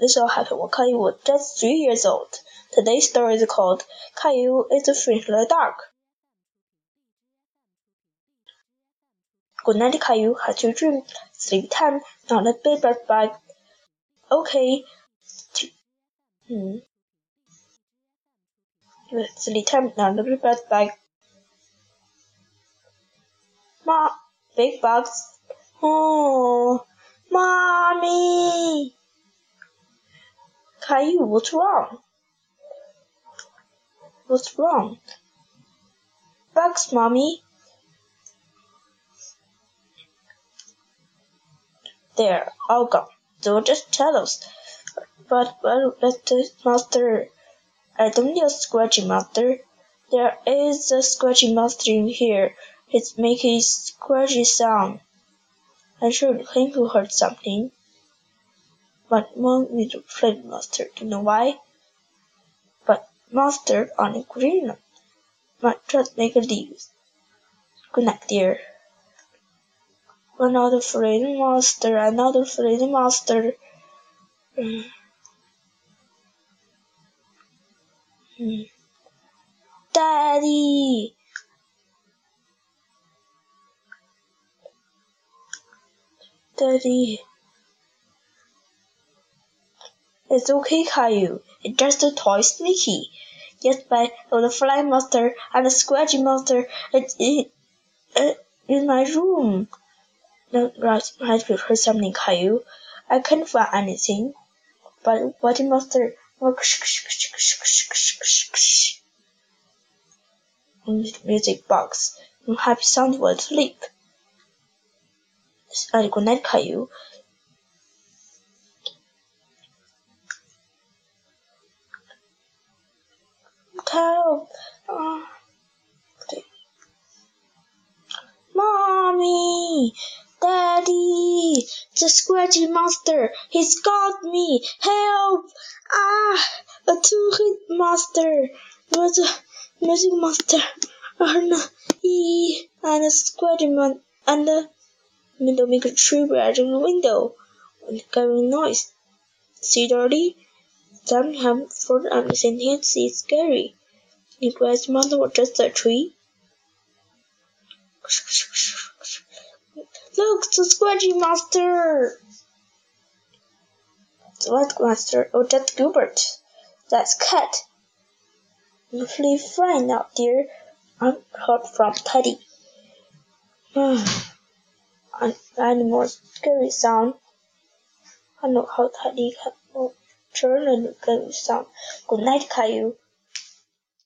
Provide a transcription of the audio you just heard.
This all happened when Caillou was just three years old. Today's story is called Caillou is a Fish in the Dark. Good night, Caillou. Had your dream. Sleep time. Not a big bad bag. Okay. Hmm. Sleep time. Not a big bad bag. Ma, big bugs. Oh, Caillou, what's wrong? What's wrong? Bugs, mommy. They're all gone. Were just tell us. But well, let the monster. I don't need a scratchy monster. There is a scratchy monster in here. It's making a scratchy sound. I'm sure him who heard something. But won't need to play. Do you know why? But on a green make a leave. Good night, dear. Another freedom monster, another freedom monster. Mm. Mm. Daddy! Daddy. It's okay, Caillou. It's just a toy sneaky. Yes, but the flying monster and the scratchy monster it's in, in my room. No, right, might be heard something, Caillou. I can't find anything. But what monster? Music box. Happy sound while sleep. And good night, Caillou. Uh, Mommy! Daddy! The scratchy monster! He's got me! Help! Ah! A two-hit monster! Where's the music monster? And e and a scratchy mon and the window make a tree branch in the window and carrying noise. See, Daddy? Sometimes for the sentence is scary. Grass monster was just a tree. Look, the scratchy monster! White monster. Oh, that's Gilbert. That's Cat. You feel fine now, dear. I'm heard from Teddy. and any more scary sound. I know how Teddy can turn and scary sound. Good night, Caillou.